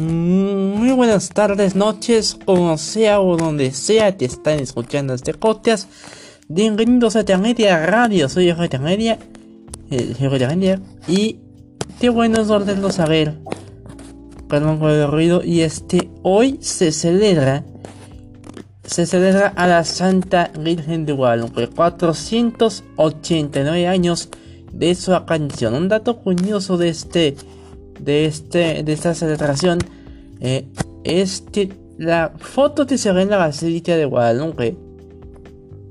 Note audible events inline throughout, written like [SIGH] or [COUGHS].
Muy buenas tardes, noches, como sea o donde sea te están escuchando este podcast. Bienvenidos a Media Radio, soy Media, Media, y qué bueno es ordenarlo saber. Perdón por el ruido, y este, hoy se celebra, se celebra a la Santa Virgen de Guadalupe, 489 años de su canción. Un dato curioso de este de, este, de esta celebración eh, la foto que se ve en la Basílica de Guadalupe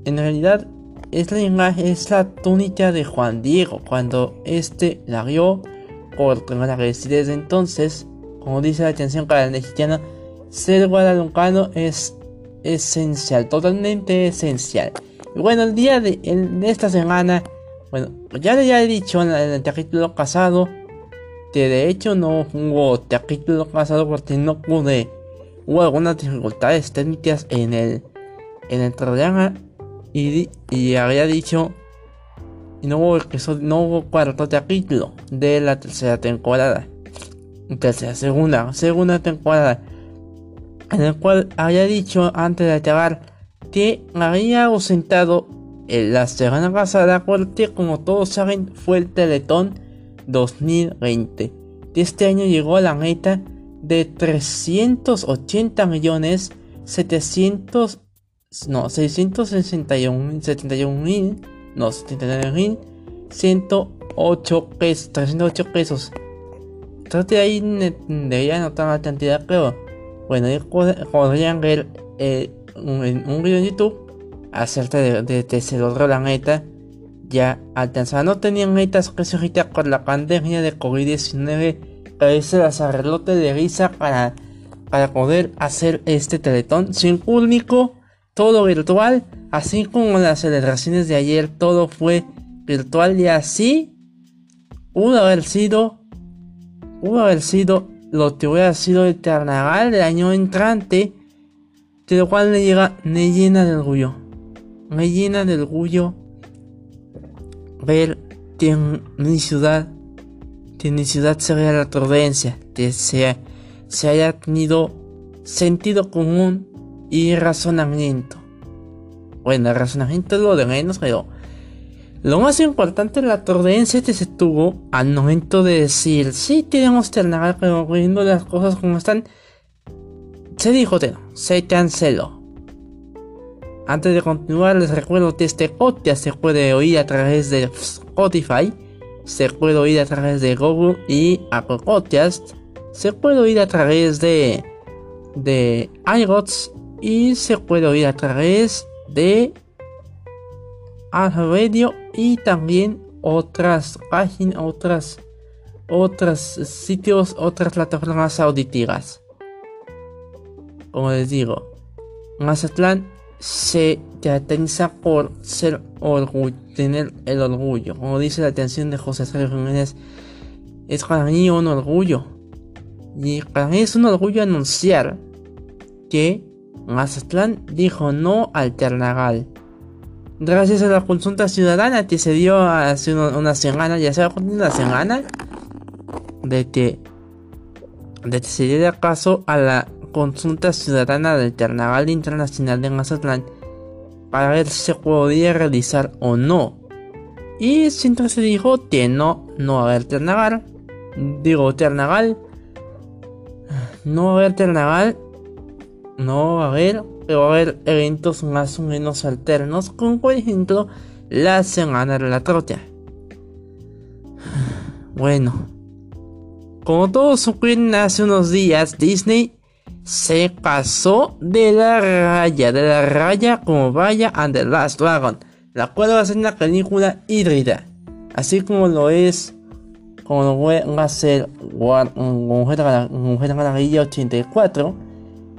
en realidad es la imagen, es la túnica de Juan Diego cuando este la vio por la desde entonces, como dice la el mexicano, ser guadalupano es esencial, totalmente esencial. Y bueno, el día de, esta semana, bueno, ya, ya he dicho en el capítulo pasado, de hecho no hubo capítulo pasado porque no pude. Hubo algunas dificultades técnicas en el, en el programa y, y había dicho y no hubo, no hubo cuarto capítulo de la tercera temporada. Tercera, segunda, segunda temporada. En el cual había dicho antes de acabar que había ausentado en la semana pasada porque como todos saben fue el teletón 2020. Este año llegó a la meta de 380 millones 700 no 661 71 mil no 79 mil 108 pesos 308 pesos trate de ahí debería notar la cantidad pero bueno podrían ver eh, un, un, video en youtube acerca de, de, de la meta ya alcanzaba. No tenían metas que se con la pandemia de COVID-19. Parece las arreglote de risa para, para poder hacer este teletón sin público, todo virtual, así como las celebraciones de ayer, todo fue virtual y así pudo haber sido, pudo haber sido lo que hubiera sido el carnaval del año entrante, de lo cual me, llega, me llena de orgullo, me llena de orgullo ver que en mi ciudad, que en mi ciudad se vea la tordencia, que se, se haya tenido sentido común y razonamiento. Bueno, el razonamiento es lo de menos, pero lo más importante es la tordencia que se tuvo al momento de decir, sí tenemos ternagal, pero viendo las cosas como están, se dijo, se canceló. Antes de continuar, les recuerdo que este podcast se puede oír a través de Spotify, se puede oír a través de Google y Apple Podcast, se puede oír a través de, de iRods y se puede oír a través de Radio y también otras páginas, otras, otros sitios, otras plataformas auditivas. Como les digo, Mazatlán se caracteriza por ser orgullo, tener el orgullo. Como dice la atención de José Sergio Jiménez, es para mí un orgullo. Y para mí es un orgullo anunciar que Mazatlán dijo no al Ternagal. Gracias a la consulta ciudadana que se dio hace una, semana, ya se una semana, de que, de que se diera caso a la consulta ciudadana del Carnaval Internacional de Mazatlán para ver si se podía realizar o no. Y siempre se dijo que no, no va a haber Carnaval. Digo, Carnaval. No va a haber Carnaval. No va a haber, pero va a haber eventos más o menos alternos, como por ejemplo la Semana de la Trocha. [SIGHS] Bueno, como todos supieron hace unos días, Disney se pasó de la raya, de la raya como vaya and the Last Dragon, la cual va a ser una película híbrida, así como lo es, como lo va a ser Mujer Maravilla 84,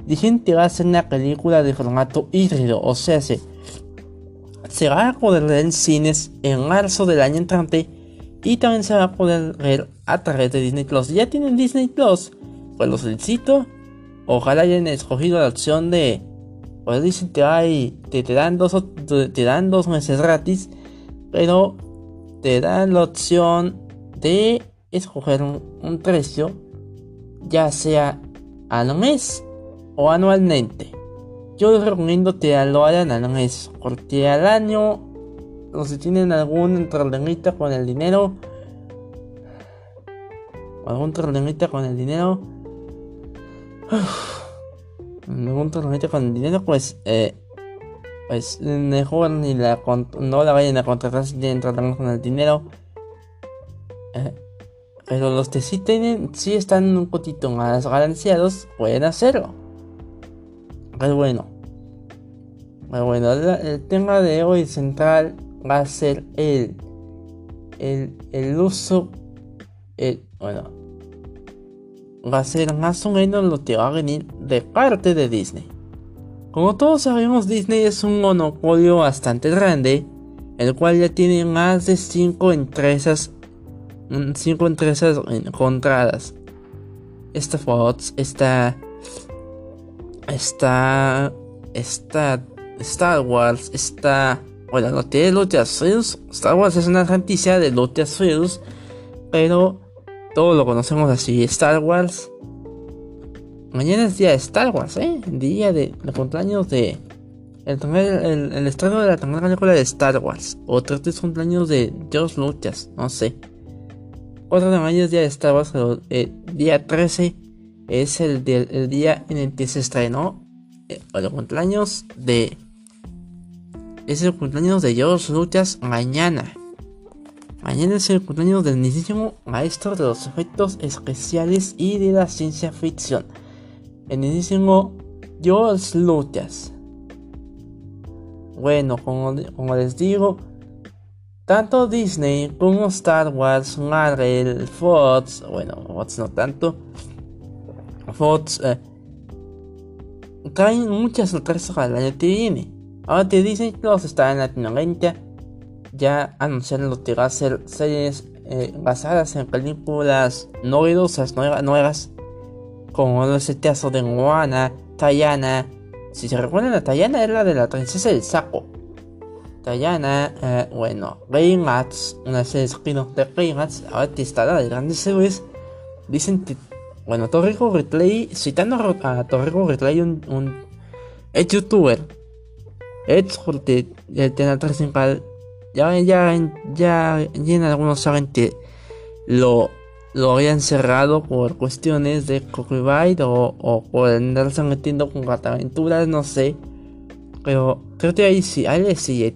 dicen que va a ser una película de formato híbrido, o sea, se, se va a poder ver en cines en marzo del año entrante y también se va a poder ver a través de Disney Plus. Ya tienen Disney Plus, pues lo solicito Ojalá hayan escogido la opción de. Pues dicen que hay. Te, te, dan dos, te dan dos meses gratis. Pero te dan la opción de escoger un, precio. Ya sea al mes o anualmente. Yo les recomiendo que lo hagan al mes, porque al año, o si tienen algún problemita con el dinero, algún problemita con el dinero, algún problemita con dinero, pues, eh, pues mejor ni la no la vayan a contratar si tienen problemas con el dinero. Eh, pero los que sí tienen, sí están un poquito más balanceados, pueden hacerlo. Pero bueno. Pero bueno, el tema de hoy central va a ser el, el, el uso, el, bueno, va a ser más o menos lo que va a venir de parte de Disney. Como todos sabemos, Disney es un monopolio bastante grande, el cual ya tiene más de 5 empresas, 5 empresas encontradas. Esta Fox, esta, esta, esta Star Wars, esta, bueno, no tiene Lucasfilms. Star Wars es una franquicia de Lucasfilms, pero todos lo conocemos así, Star Wars Mañana es día de Star Wars, ¿eh? Día de, de cumpleaños de. El, el, el, estreno de la primera película de Star Wars. O tres cumpleaños de George Lucas, no sé. 4 de mayo es día de Star Wars, el día 13 es el, día en el que se estrenó. Eh, el cumpleaños de. Es el cumpleaños de George Lucas mañana. Mañana es el cumpleaños del mismísimo maestro de los efectos especiales y de la ciencia ficción mismísimo George Lucas. Bueno, como, les digo, tanto Disney como Star Wars, Marvel, Fox, bueno, Fox no tanto, Fox eh, traen muchas sorpresas al año que viene. Ahora que Disney Plus está en Latinoamérica, ya anunciaron lo que va a ser series eh, basadas en películas novedosas, nuevas como ese caso de Moana, Tayana. Si se recuerdan, a Tayana era la de la princesa del saco. Tayana, eh, bueno, Reynats, una serie de de Reynats, ahora está la de grandes héroes. Dicen que, bueno, Torrico Replay, citando a Torrico Replay, un, un es youtuber, es porque el canal principal, ya, ya, ya, ya algunos saben que lo lo habían cerrado por cuestiones de copyright o, o por andarse metiendo con aventuras, no sé. Pero creo que ahí sí, ahí sí,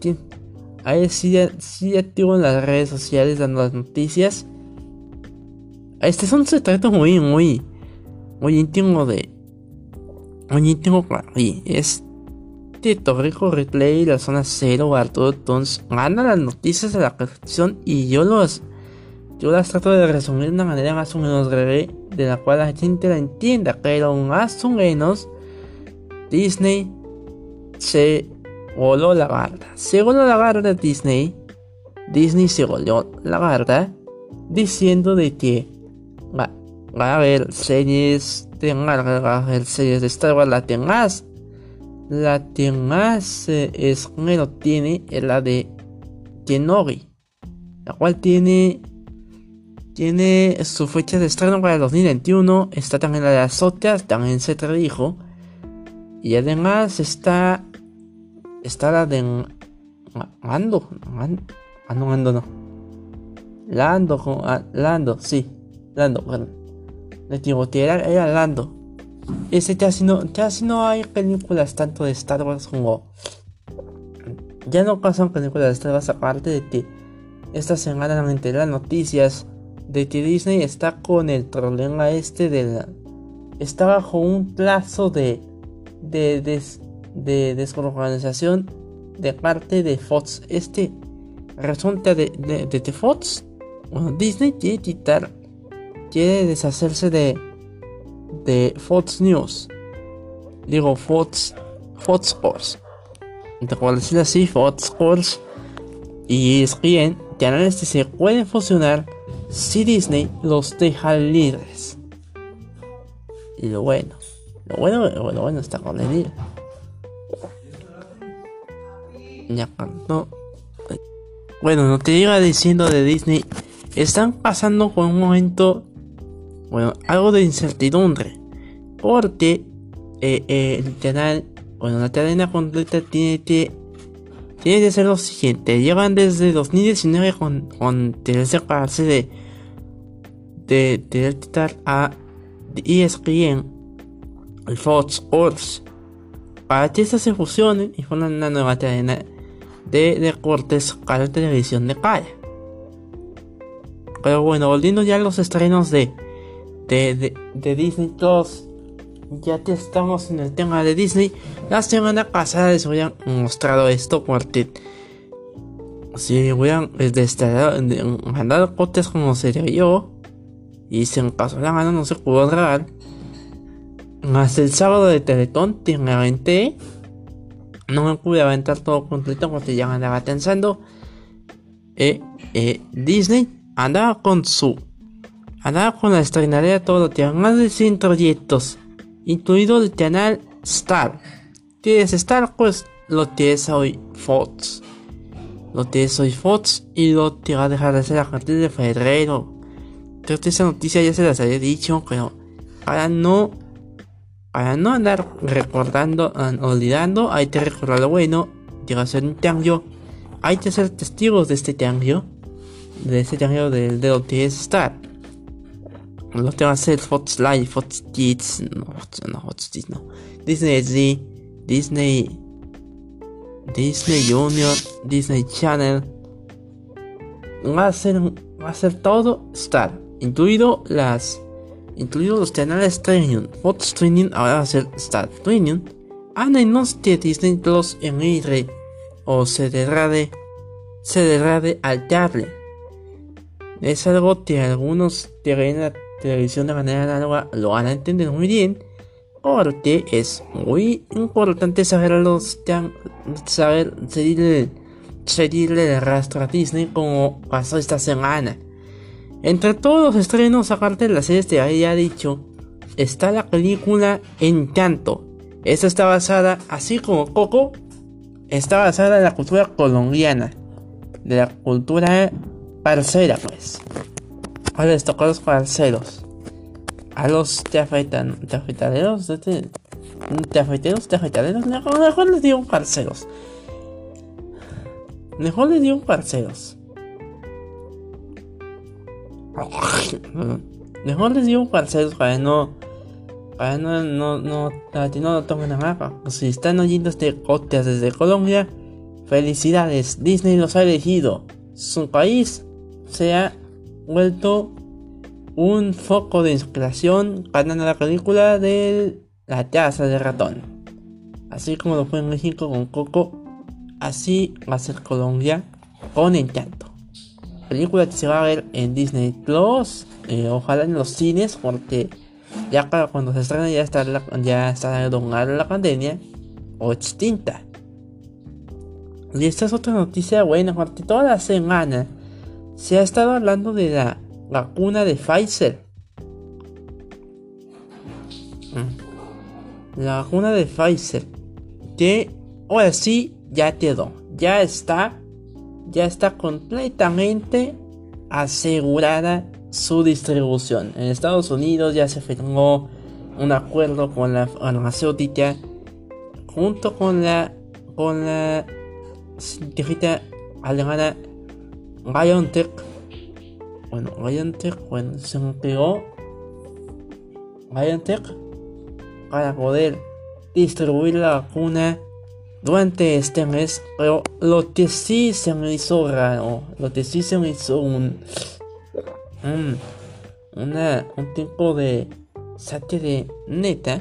ahí sí, sí activo en las redes sociales dando las noticias. Este es un secreto muy, muy, muy íntimo de. Muy íntimo para mí. Es de Torrico Replay, la zona 0, Arturo Tons. Gana las noticias de la perfección y yo los yo las trato de resumir de una manera más o menos breve, de la cual la gente la entienda, pero más o menos Disney se voló la garda. Se voló la garda Disney. Disney se voló la garda diciendo de que va, a haber series de va a haber series de Star Wars, la más, la que más eh, es tiene es la de Kenobi, la cual tiene tiene su fecha de estreno para el 2021. Está también la de Azoteas, también se tradujo. Y además está. Está la de. Ando. Ando, Ando, no. Lando, ah, Lando, sí. Lando, perdón. Le digo era Lando. Ese casi no, casi no hay películas tanto de Star Wars como. Ya no pasan películas de Star Wars aparte de que esta semana me las noticias de que Disney está con el problema este de la, está bajo un plazo de de, de, desorganización de parte de Fox. Este resulta de, de, de, Fox. Bueno, Disney quiere quitar, quiere deshacerse de, de Fox News. Digo Fox, Fox Sports. Por decir así, Fox Sports y es bien canales que se pueden fusionar si Disney los deja libres. Y lo bueno, lo bueno, lo bueno está con el Ya no. Bueno, no te iba diciendo de Disney. Están pasando por un momento. Bueno, algo de incertidumbre. Porque eh, eh, bueno, la cadena completa tiene que, tiene que ser lo siguiente. Llevan desde 2019 con, con parte de, de, de quitar a ESPN, el Fox Sports, para que estas se fusionen y formen una nueva cadena de deportes para la televisión de calle. Pero bueno, volviendo ya a los estrenos de, de, Disney Plus, ya que estamos en el tema de Disney, la semana pasada les habían mostrado esto porque si hubieran mandado cortes como se yo y se mano no se pudo grabar. Hasta el sábado de Teletón, técnicamente no me pude aventar todo completo porque ya andaba pensando. Eh, eh, Disney andaba con su. Andaba con la estrenaría todo, de 100 proyectos, incluido el canal Star. Tienes Star, pues lo tienes hoy Fox. Lo tienes hoy Fox y lo te va a dejar de hacer a partir de febrero. Creo que esa noticia ya se las había dicho, pero para no para no andar recordando, olvidando, hay que recordar lo bueno, llega a ser un cambio. Hay que ser testigos de este cambio, de este cambio del de lo que es Star. Lo que va a ser Fox Live, Fox Kids, no, no, Fox Kids, no. Disney Z, Disney, Disney Junior, Disney Channel. Va a ser, va a ser todo Star, incluido las incluidos los canales Streaming, Fox Streaming ahora va a ser Star Streaming, a menos que Disney Plus emigre o se degrade, se degrade al cable. Es algo que algunos la televisión de manera análoga lo van a entender muy bien, porque es muy importante saber los saber seguirle, seguirle el rastro a Disney como pasó esta semana. Entre todos los estrenos, aparte de las series que había dicho, está la película Encanto. Esta está basada, así como Coco, está basada en la cultura colombiana, de la cultura parcera, pues. Ahora les toca a los parceros, a los te afeitan, te afeitaderos, te, te afeiteros, te afeitaderos, mejor les digo parceros. Mejor les digo parceros. Mejor les digo parceros para no. Para no. No. No. Para que no lo tomen a mapa. Si están oyendo este podcast desde Colombia. Felicidades. Disney los ha elegido. Su país se ha vuelto un foco de inspiración para la película de La Casa de Ratón. Así como lo fue en México con Coco, así va a ser Colombia con Encanto película que se va a ver en Disney Plus. Eh, ojalá en los cines, porque ya cuando se estrena ya está la, ya está la pandemia o extinta. Y esta es otra noticia buena, porque toda la semana se ha estado hablando de la vacuna de Pfizer. Mm. La vacuna de Pfizer. Que ahora sí ya quedó. Ya está ya está completamente asegurada su distribución. En Estados Unidos ya se firmó un acuerdo con la farmacéutica junto con la con la científica alemana BioNTech. Bueno, BioNTech, bueno, se empleó BioNTech para poder distribuir la vacuna durante este mes, pero lo que sí se me hizo raro, lo que sí se me hizo un, un, una, un tipo de saque de neta,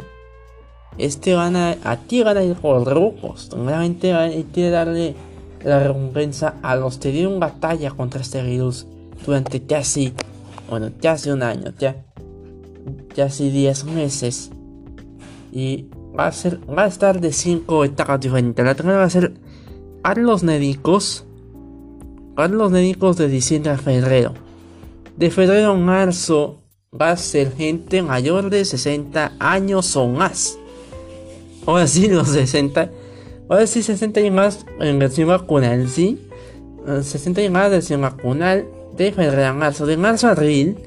este van a, aquí van a ir rojos, realmente hay que darle la recompensa a los que dieron batalla contra este virus durante casi, bueno, casi un año, ya, casi 10 meses. Y va a ser va a estar de 5 etapas diferentes. La primera va a ser a los médicos. A los médicos de diciembre a febrero. De febrero a marzo va a ser gente mayor de 60 años o más. Ahora sí, los 60. Ahora sí, 60 y más en versión vacunal, sí. 60 y más versión vacunal de febrero a marzo. De marzo a abril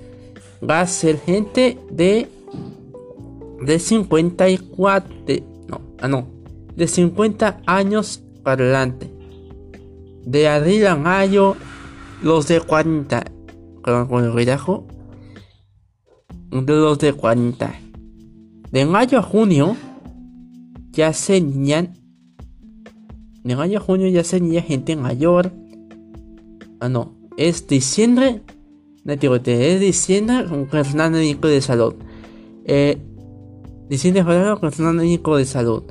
va a ser gente de de 54, no, ah no, de 50 años para adelante. De abril a mayo, los de 40, con, el relajo, de los de 40. De mayo a junio, ya se niñan, de mayo junio ya se niña gente mayor. Ah no, es diciembre, no digo, es diciembre con personal médico de salud. Eh, diciembre febrero con personal médico de salud.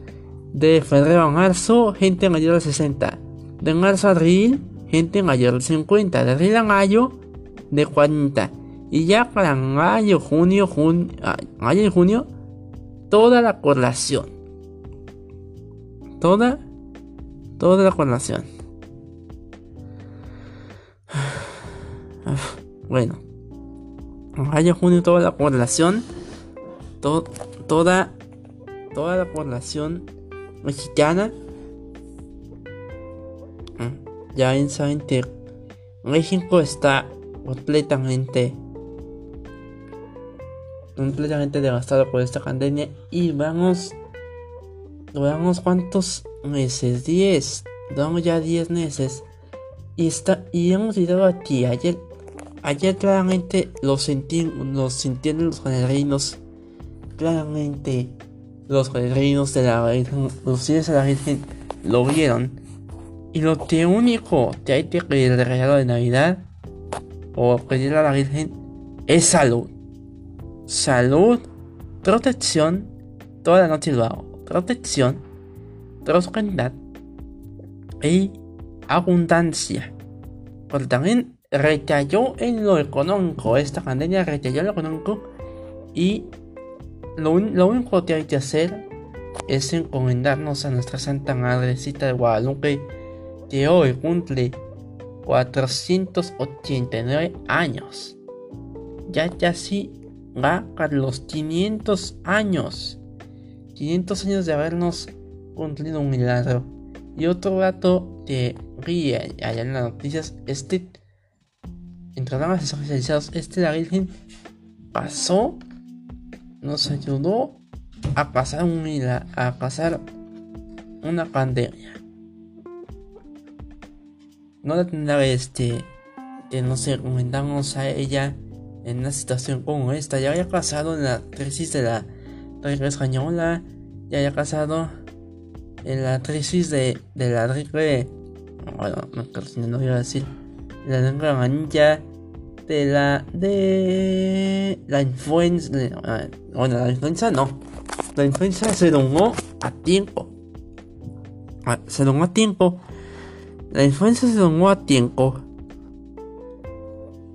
De febrero a marzo, gente mayor de 60. De marzo a abril, gente mayor de 50. De abril a mayo, de 40. Y ya para mayo, junio, junio, ah, mayo y junio, toda la correlación. Toda, toda la correlación. Bueno, mayo, junio, toda la correlación. toda, toda la población mexicana. Ya saben que México está completamente completamente devastado por esta pandemia y vamos veamos cuántos meses 10 vamos ya 10 meses y está y hemos llegado aquí ayer ayer claramente lo sintieron los sintieron los reinos claramente los reinos de la Virgen, los de la Virgen lo vieron. Y lo que único que hay que pedir de regalo de Navidad o pedir a la Virgen es salud. Salud, protección, toda la noche lo hago. Protección, prosperidad y abundancia. Porque también recayó en lo económico. Esta pandemia recayó en lo económico y lo, único que hay que hacer es encomendarnos a nuestra Santa Madrecita de Guadalupe, que hoy cumple 489 años. Ya casi va a los 500 años. 500 años de habernos cumplido un milagro. Y otro dato que vi allá en las noticias, este, entre los especializados, este la Virgen pasó nos ayudó a pasar un a pasar una pandemia. No la tendrá este que no sé comentamos a ella en una situación como esta. Ya había pasado en la crisis de la española. Ya había pasado en la crisis de, de la gripe. Bueno, no, iba a decir. La gripe amarilla de la de la influenza bueno la influenza no la influenza se donó a tiempo se donó a tiempo la influenza se donó a tiempo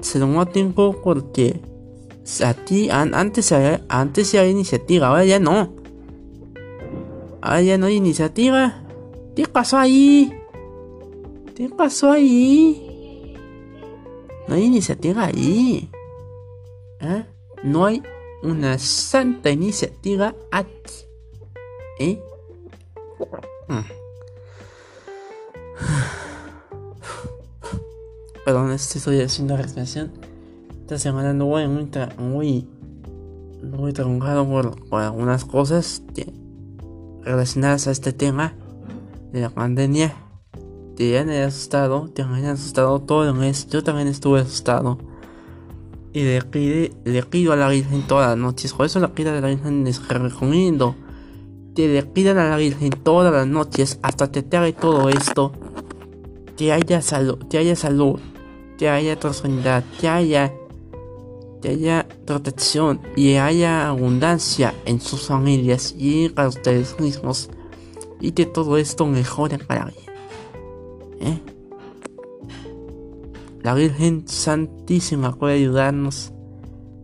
se donó a tiempo porque a ti antes antes había iniciativa ahora ya no ahora ya no hay iniciativa qué pasó ahí qué pasó ahí no hay iniciativa ahí. ¿Eh? No hay una santa iniciativa aquí. ¿Eh? Hmm. [SIGHS] Perdón, estoy haciendo respiración. Esta semana no voy muy, muy, muy por, por algunas cosas relacionadas a este tema de la pandemia te han asustado, te han asustado todo el mes. Yo también estuve asustado. Y le, pide, le pido a la Virgen todas las noches. Por eso la pido a la Virgen les recomiendo. Que le pidan a la Virgen todas las noches hasta que te haga todo esto. Que haya salud, que haya salud, que haya prosperidad, que haya, que haya protección y haya abundancia en sus familias y para ustedes mismos. Y que todo esto mejore para mí. ¿Eh? La Virgen Santísima puede ayudarnos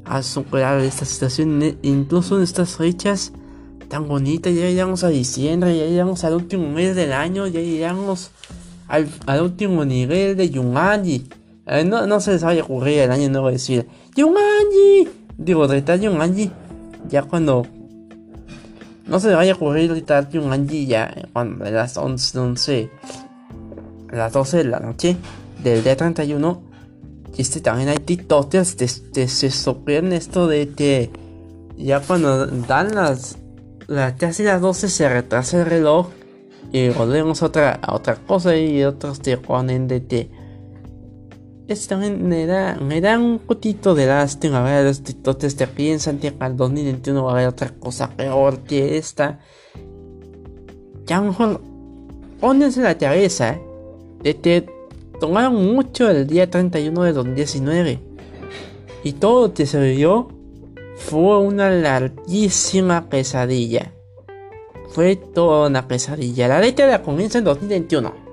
a superar esta situación, incluso en estas fechas tan bonitas. Ya llegamos a diciembre, ya llegamos al último mes del año, ya llegamos al, último nivel de Yumanji. Eh, no, no se les vaya a ocurrir el año nuevo decir Yumanji. Digo, de Yumanji. Ya cuando no se les vaya a ocurrir gritar Yumanji ya cuando a las 11, 11 a las 12 de la noche del día 31. Y este también hay TikTokers que se sorprenden esto de que ya cuando dan las, las casi las 12 se retrasa el reloj y volvemos a otra, a otra cosa y otros te ponen de te es también me da, me da un poquito de lástima ver los titotes te piensan que al 2021 va a haber otra cosa peor que esta lo mejor la cabeza de que tomaron mucho el día 31 de 2019 y todo te sirvió fue una larguísima pesadilla. Fue toda una pesadilla. La década comienza en 2021.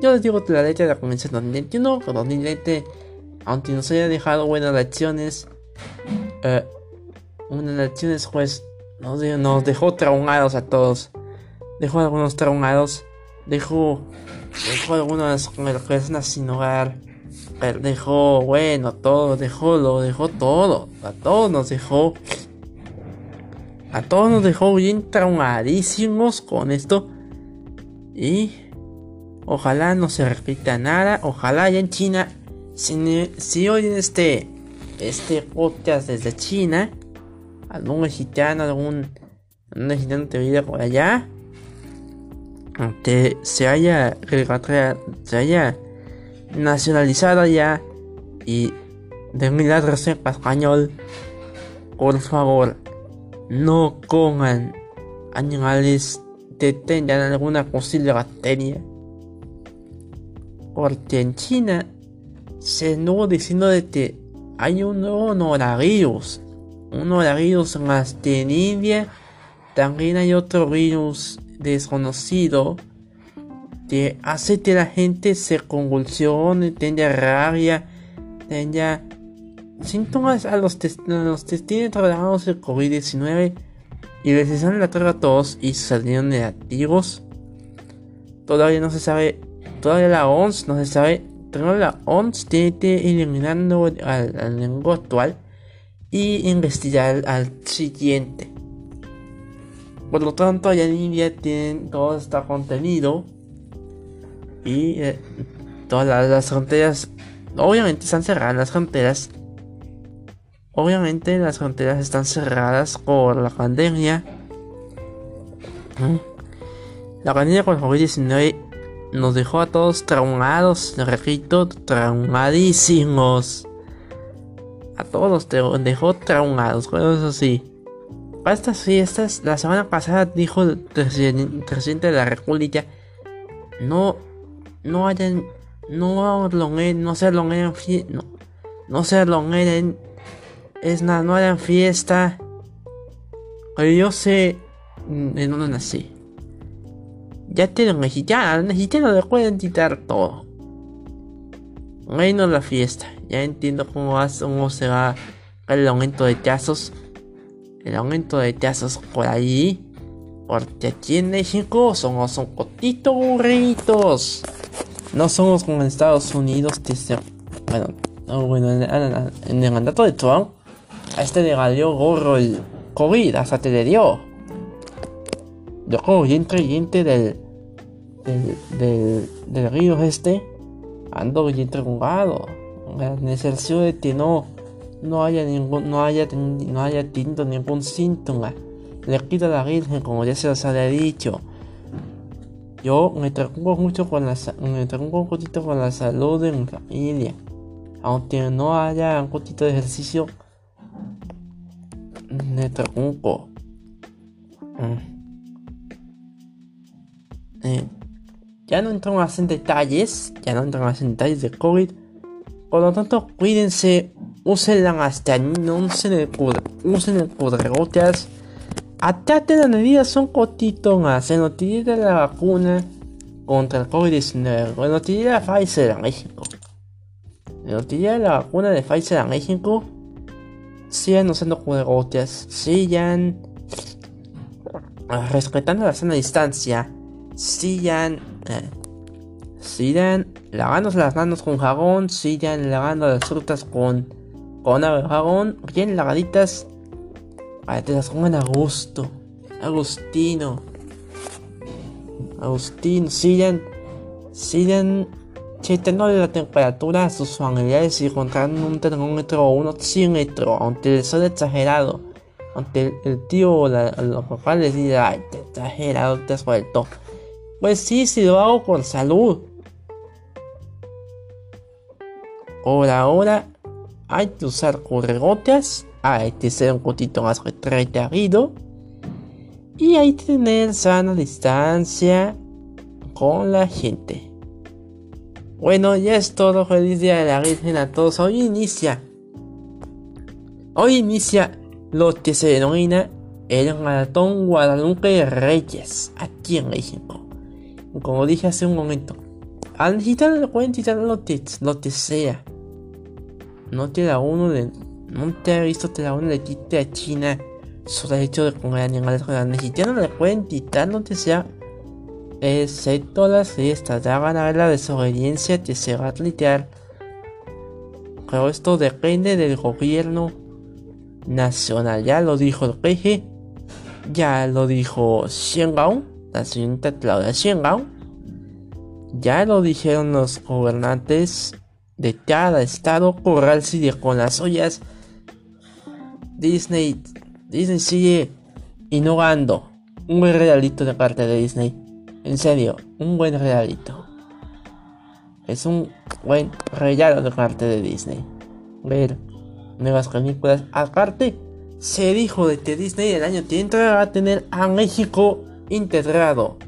Yo les digo que la década comienza en 2021. Que 2020, aunque nos haya dejado buenas lecciones, eh, unas lecciones pues nos, nos dejó traumados a todos. Dejó algunos traumados. Dejó, dejó algunas personas sin hogar dejó, bueno, todo, dejó, lo dejó todo. A todos nos dejó. A todos nos dejó bien traumadísimos con esto. Y ojalá no se repita nada. Ojalá ya en China, si, si oyen este, este podcast desde China, algún mexicano, algún, mexicano te vive por allá, que se haya, se haya nacionalizada ya y de milagro sepa español, por favor, no coman animales que tengan alguna posible bacteria. Porque en China se estuvo diciendo de que hay un nuevo norovirus. Un norovirus más que en India también hay otro virus desconocido que hace que la gente se convulsione, tenga rabia, tenga síntomas a los, que tienen tratados el COVID-19 y les hicieron la a todos y salieron negativos. Todavía no se sabe, todavía la ONS no se sabe, pero la ONS tiene que eliminando al, al lengua actual y investigar al siguiente. Por lo tanto, allá en India tienen todo este contenido y eh, todas las, fronteras, obviamente están cerradas las fronteras. Obviamente las fronteras están cerradas por la pandemia. La pandemia con COVID-19 nos dejó a todos traumados, repito, traumadísimos. A todos nos dejó traumados, eso sí. Para estas fiestas, la semana pasada dijo el presidente de la República, no no hayan, no no se elonguen, no, no se elonguen, es nada, no hagan fiesta. Pero yo sé en dónde nací. Ya te lo mexicanos, mexicanos le pueden quitar todo. Menos la fiesta. Ya entiendo cómo, cómo se va el aumento de casos. El aumento de casos por ahí. Porque aquí en México somos un poquito burritos. No somos como en Estados Unidos que se... Bueno, bueno en, el mandato de Trump, a este le valió gorro el COVID, hasta te le dio. Yo y entre del, del, del, del río este, ando bien jugado. En el sentido de que no, no haya ningún, no haya, no haya tenido ningún síntoma. Le quita la virgen, como ya se os había dicho. Yo me preocupo mucho con la, me un poquito con la salud de mi familia. Aunque no haya un poquito de ejercicio, me preocupo. Mm. Eh, ya no entro más en detalles, ya no entro más en detalles de COVID. Por lo tanto, cuídense, usen la mascarilla, usen el, usen el cubrebocas Atate las medidas son cortitos más. En noticia de la vacuna contra el COVID-19. En noticia de Pfizer en México. En noticia de la vacuna de Pfizer en México. Sigan usando cubrebocas. Sigan respetando la sana distancia. Sigan. Eh, sigan lavándose las manos con jabón. Sigan lavando las frutas con, con jabón. Bien lavaditas para que las pongan a gusto. Agustino. Agustino, sigan. Sigan checando la temperatura a sus familiares y encontraron un termómetro o un oxímetro ante el sol exagerado. Ante el, tío o los papás les dice, ay, te exagerado, te has vuelto. Pues sí, si lo hago con salud. Por ahora hay que usar corregotas, hay que ser un poquito más retraído y hay que tener sana distancia con la gente. Bueno, ya es todo. Feliz día de la Virgen a todos. Hoy inicia. Hoy inicia lo que se denomina el Maratón Guadalupe Reyes aquí en México. Como dije hace un momento, al digital pueden quitar lo que, sea. No te da uno de. No te ha visto te da uno de quite a China solo el hecho de comer animales grandes. Y ya no le pueden quitar lo que sea. Excepto las fiestas. Ya van a ver la desobediencia que se va a. Pero esto depende del gobierno nacional. Ya lo dijo el PG. Ya lo dijo Xiangao. La señorita Claudia. Ya lo dijeron los gobernantes de cada estado. Corral sigue con las ollas. Disney. Disney sigue innovando. Un buen regalito de parte de Disney. En serio, un buen regalito. Es un buen regalo de parte de Disney. Ver nuevas películas. Aparte, se dijo de que Disney el año que entra va a tener a México integrado.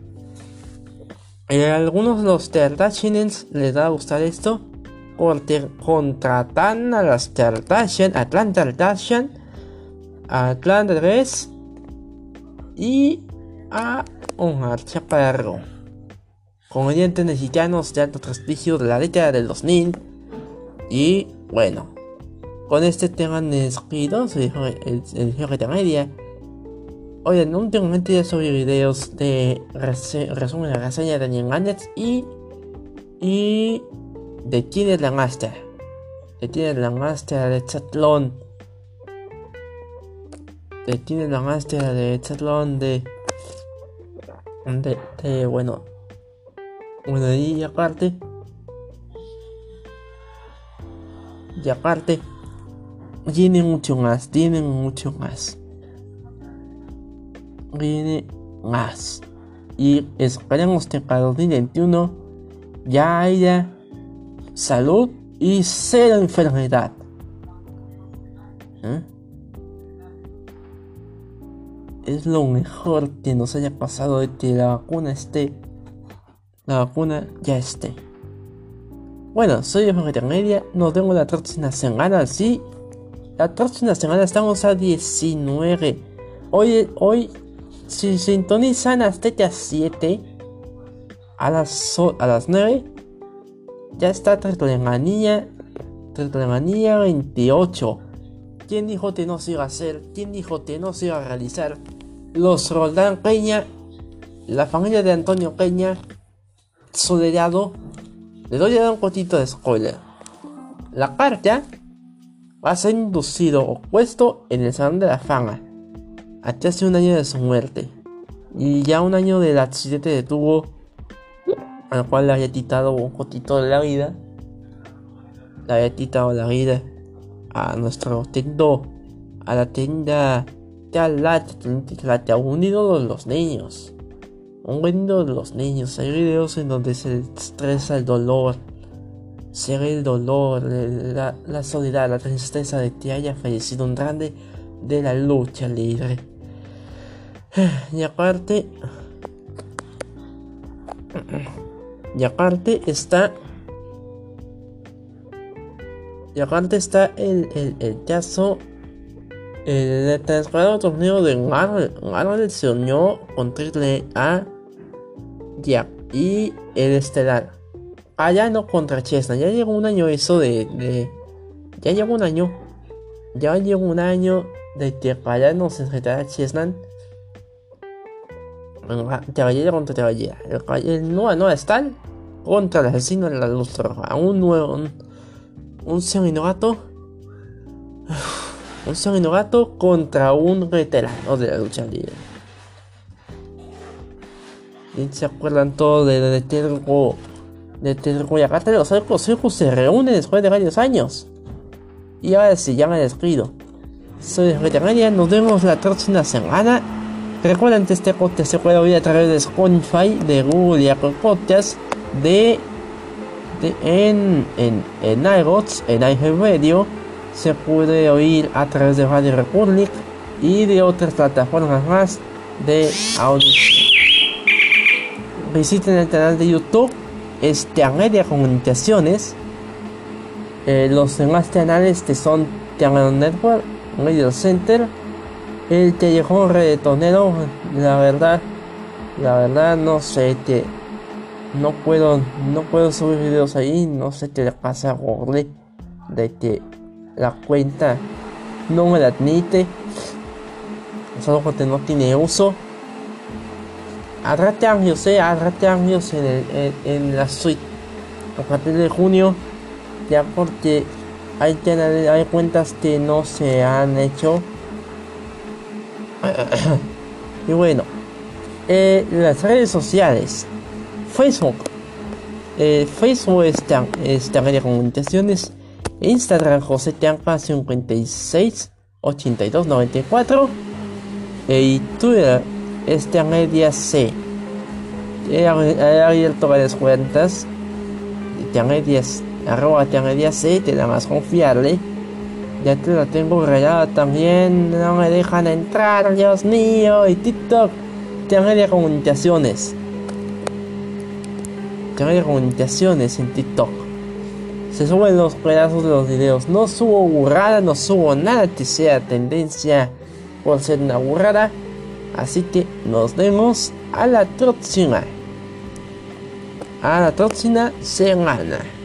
Eh, algunos de los Kardashians les va a gustar esto. Porque contratan a las Kardashian, Atlanta Atlanta 3 y a un archaperro. Comediantes mexicanos de alto prestigio de la década del 2000. Y bueno, con este tema despido, se dijo el, el, de media. Oigan, últimamente ya subí videos de resumen de reseña de Animaniacs y. y. de la Master. De quién es la Master de Chatlón. De quién es la Master de Chatlón de. de. de bueno. Bueno, y aparte. Y aparte tiene mucho más, tiene mucho más. Tiene más. Y esperemos que para 2021 ya haya salud y cero enfermedad. ¿Eh? Es lo mejor que nos haya pasado de que la vacuna esté. La vacuna ya esté. Bueno, soy Jorge Media. Nos vemos la próxima semana. Sí, la próxima semana estamos a 19. Hoy, hoy si sintonizan hasta 7 a las, a las 9 ya está Tretolemanía 28 ¿Quién dijo que no se iba a hacer? ¿Quién dijo que no se iba a realizar? Los Roldán Peña La familia de Antonio Peña Soledado Le doy un poquito de spoiler La carta va a ser inducido o puesto en el Salón de la Fama. Hasta hace un año de su muerte. Y ya un año del accidente de tubo al cual le había quitado un poquito de la vida. Le había quitado la vida a nuestro tendo, a la tienda de la que ha unido los niños. Un unido de los niños. Hay videos en donde se estresa el dolor ser el dolor, la, la, soledad, la tristeza de que haya fallecido un grande de la lucha libre. [SIGHS] Y aparte, y aparte está, y aparte está el, el, el caso el torneo de Marvel. Se unió con Triple A y el Estelar. Ah, no contra Chesna. Ya llegó un año eso de, Ya llegó un año. Ya llegó un año de que allá no se enfrentara Chesnan. Caballero contra caballera. El, el Noa Noa Stal contra el asesino de la luz roja. Un nuevo. Un, un seminogato. [SIGHS] Un seminogato contra un veterano de la lucha libre. Y se acuerdan todos de, de, de de Tetsuya los Otaku se reúnen después de varios años. Y ahora sí, ya me despido. Soy Media, nos vemos la próxima semana. Recuerden que este podcast se puede oír a través de Spotify, de Google y Apple Podcasts, de, en, en, en iRods, en iHeartRadio, se puede oír a través de Radio Republic y de otras plataformas más de audio. Visiten el canal de YouTube, este Media Comunicaciones. Eh, los demás canales son Tianguero Network, Medio Center, el Callejón Redonero, la verdad, la verdad no sé que no puedo, no puedo subir videos ahí, no sé qué le pasa a Google de que la cuenta no me la admite, solo porque no tiene uso. Atrate años, eh, atrate años en, el, en, la suite a partir de junio, ya porque hay, hay cuentas que no se han hecho. [COUGHS] y bueno, eh, las redes sociales, Facebook, eh, Facebook está de comunicaciones Instagram José Tianca 56 82 94 y Twitter este media C. He, abierto varias cuentas de arroba media C, te la más confiable. Ya te la tengo regada también, no me dejan entrar, Dios mío, y TikTok, media comunicaciones. media comunicaciones en TikTok se suben los pedazos de los videos. No subo burrada, no subo nada que sea tendencia por ser una burrada. Así que nos vemos a la próxima. A la próxima semana.